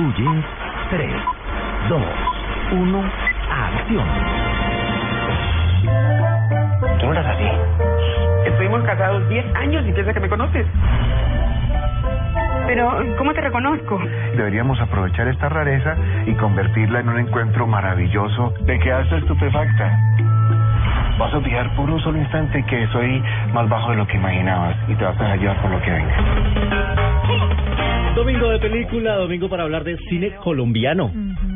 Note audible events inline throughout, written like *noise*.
Jeans, 3, 2, 1, acción. Tú no eras así. Estuvimos casados 10 años y piensa que me conoces. Pero, ¿cómo te reconozco? Deberíamos aprovechar esta rareza y convertirla en un encuentro maravilloso. Te quedaste estupefacta. Vas a olvidar por un solo instante que soy más bajo de lo que imaginabas y te vas a dejar llevar por lo que venga. Domingo de película, domingo para hablar de cine colombiano.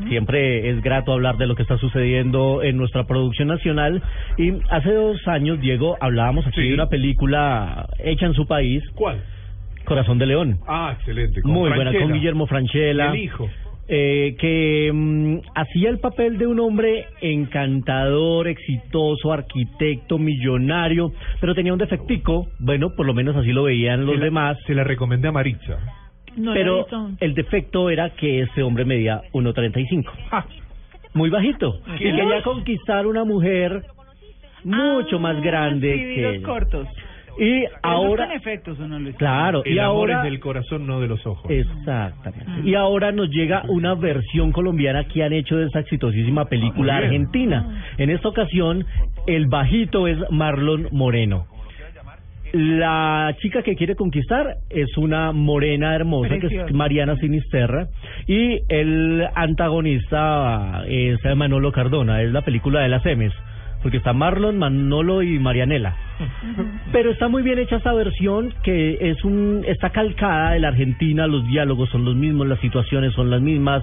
Siempre es grato hablar de lo que está sucediendo en nuestra producción nacional. Y hace dos años, Diego, hablábamos aquí de una película hecha en su país. ¿Cuál? Corazón de León. Ah, excelente. con Muy buena, con Guillermo Franchella. El hijo. eh, que mm, hacía el papel de un hombre encantador, exitoso, arquitecto, millonario, pero tenía un defectico, bueno, por lo menos así lo veían los Se la- demás, Se la recomendé a Maritza. Pero el defecto era que ese hombre medía 1.35, muy bajito, y quería conquistar una mujer mucho más grande que ella. cortos. Y ahora, efectos o no Luis? claro, El y amor ahora es del corazón, no de los ojos. Exactamente. Y ahora nos llega una versión colombiana que han hecho de esa exitosísima película Ah, argentina. En esta ocasión, el bajito es Marlon Moreno. La chica que quiere conquistar es una morena hermosa que es. Mariana Sinisterra y el antagonista es Manolo Cardona, es la película de las M's, porque está Marlon, Manolo y Marianela. Pero está muy bien hecha esta versión que es un está calcada de la Argentina, los diálogos son los mismos, las situaciones son las mismas.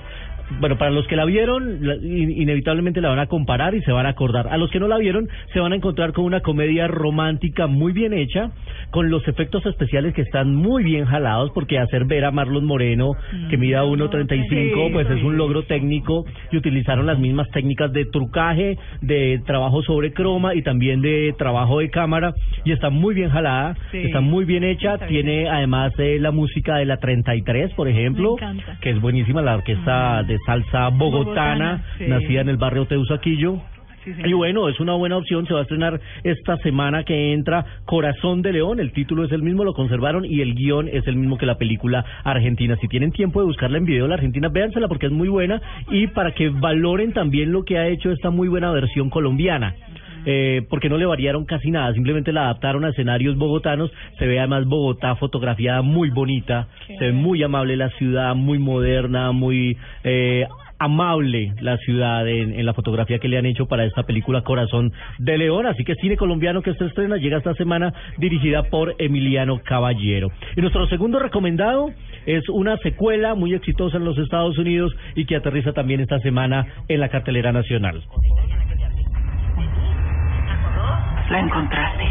Bueno, para los que la vieron, la- in- inevitablemente la van a comparar y se van a acordar. A los que no la vieron, se van a encontrar con una comedia romántica muy bien hecha, con los efectos especiales que están muy bien jalados, porque hacer ver a Marlon Moreno, que mida 1.35, Sí, pues es un logro técnico y utilizaron las mismas técnicas de trucaje, de trabajo sobre croma y también de trabajo de cámara y está muy bien jalada, Sí. está muy bien hecha, bien tiene además eh, la música de la 33, por ejemplo, que es buenísima, la orquesta de salsa bogotana, Bogotana, sí. nacida en el barrio Teusaquillo. Sí. Y bueno, es una buena opción, se va a estrenar esta semana que entra Corazón de León, el título es el mismo, lo conservaron y el guion es el mismo que la película argentina. Si tienen tiempo de buscarla en video la argentina, véansela porque es muy buena y para que valoren también lo que ha hecho esta muy buena versión colombiana. Eh, porque no le variaron casi nada, simplemente la adaptaron a escenarios bogotanos, se ve además Bogotá fotografiada muy bonita, se ve muy amable la ciudad, muy moderna, muy eh, amable la ciudad en, en la fotografía que le han hecho para esta película Corazón de León. Así que cine colombiano que se estrena llega esta semana dirigida por Emiliano Caballero. Y nuestro segundo recomendado es una secuela muy exitosa en los Estados Unidos y que aterriza también esta semana en la cartelera nacional. La encontraste.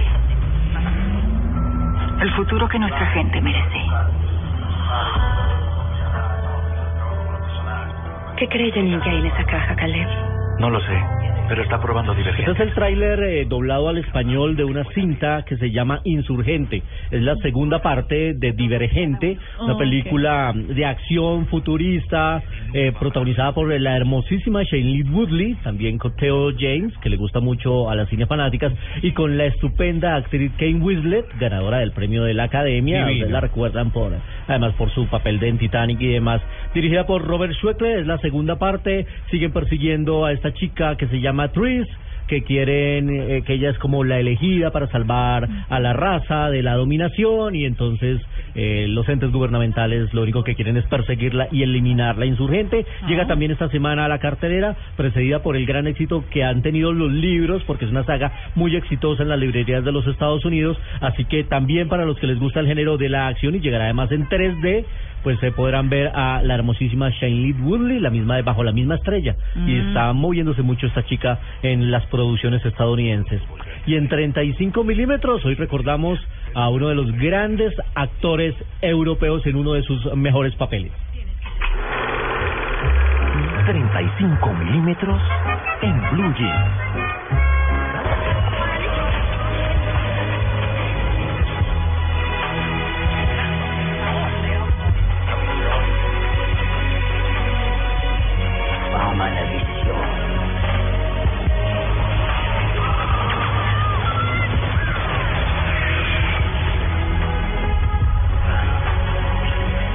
El futuro que nuestra gente merece. ¿Qué cree Janine que hay en esa caja, Caleb? No lo sé, pero está probando Este divergencia. es el tráiler eh, doblado al español de una cinta que se llama Insurgente. Es la segunda parte de Divergente, una Ok. película de acción futurista eh, protagonizada por la hermosísima Shailene Woodley, también con Theo James, que le gusta mucho a las cine fanáticas, y con la estupenda actriz Kane Winslet, ganadora del premio de la Academia. La recuerdan por, además por su papel de en Titanic y demás. Dirigida por Robert Schweckler, es la segunda parte. Siguen persiguiendo a esta chica que se llama Tris que quieren eh, que ella es como la elegida para salvar a la raza de la dominación y entonces eh, los entes gubernamentales lo único que quieren es perseguirla y eliminar la insurgente. Llega también esta semana a la cartelera, precedida por el gran éxito que han tenido los libros, porque es una saga muy exitosa en las librerías de los Estados Unidos, así que también para los que les gusta el género de la acción y llegará además en 3D, pues se podrán ver a la hermosísima Shailene Woodley, la misma de Bajo la misma estrella. Y mm. está moviéndose mucho esta chica en las producciones estadounidenses. Y en 35 milímetros, hoy recordamos a uno de los grandes actores europeos en uno de sus mejores papeles. 35 milímetros en Blue Jeans.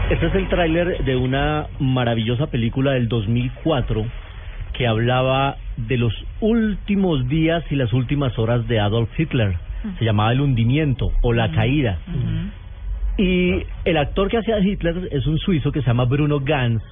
Este es el tráiler de una maravillosa película del 2004 que hablaba de los últimos días y las últimas horas de Adolf Hitler. Se llamaba El hundimiento o La caída. Y el actor que hacía Hitler es un suizo que se llama Bruno Ganz.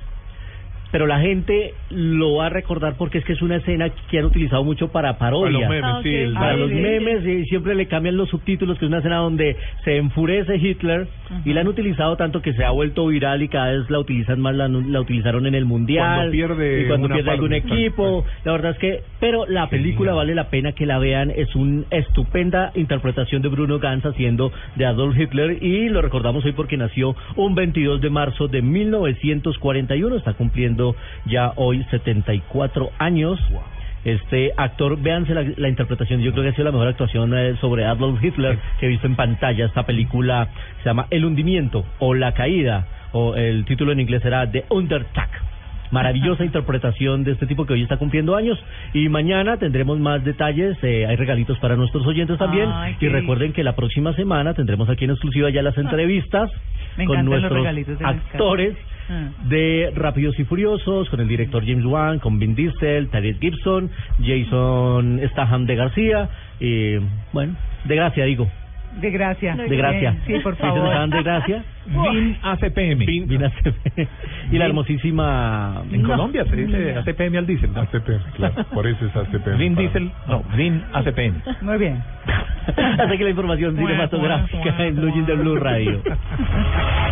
Pero la gente lo va a recordar porque es que es una escena que han utilizado mucho para parodias. Para los memes, sí, el- Para Ah, los sí. memes y siempre le cambian los subtítulos, que es una escena donde se enfurece Hitler y la han utilizado tanto que se ha vuelto viral y cada vez la utilizan más, la, la utilizaron en el mundial Cuando pierde y cuando pierde algún equipo. La verdad es que, pero la película vale la pena que la vean, es una estupenda interpretación de Bruno Ganz haciendo de Adolf Hitler y lo recordamos hoy porque nació un 22 de marzo de 1941, está cumpliendo ya hoy 74 años. Este actor, véanse la, la interpretación, yo creo que ha sido la mejor actuación eh, sobre Adolf Hitler que he visto en pantalla. Esta película se llama El hundimiento o La caída, o el título en inglés era The Undertake. Maravillosa interpretación de este tipo que hoy está cumpliendo años. Y mañana tendremos más detalles. eh, hay regalitos para nuestros oyentes también. Ay, y recuerden que la próxima semana tendremos aquí en exclusiva ya las entrevistas Me con nuestros actores Ah. de Rápidos y Furiosos, con el director James Wan, con Vin Diesel, Tyrese Gibson, Jason Statham de García. Y bueno, de gracia digo. De gracia. De gracia. Sí, por favor. Statham de gracia. Vin ACPM. Vin ACP. Y la hermosísima. En No. Colombia se dice ACPM al diésel. ACPM, claro, por eso es ACPM. Vin Diesel, no, Vin ACPM. Muy bien. *laughs* Así que la información cinematográfica en Blue Blue Radio. *laughs*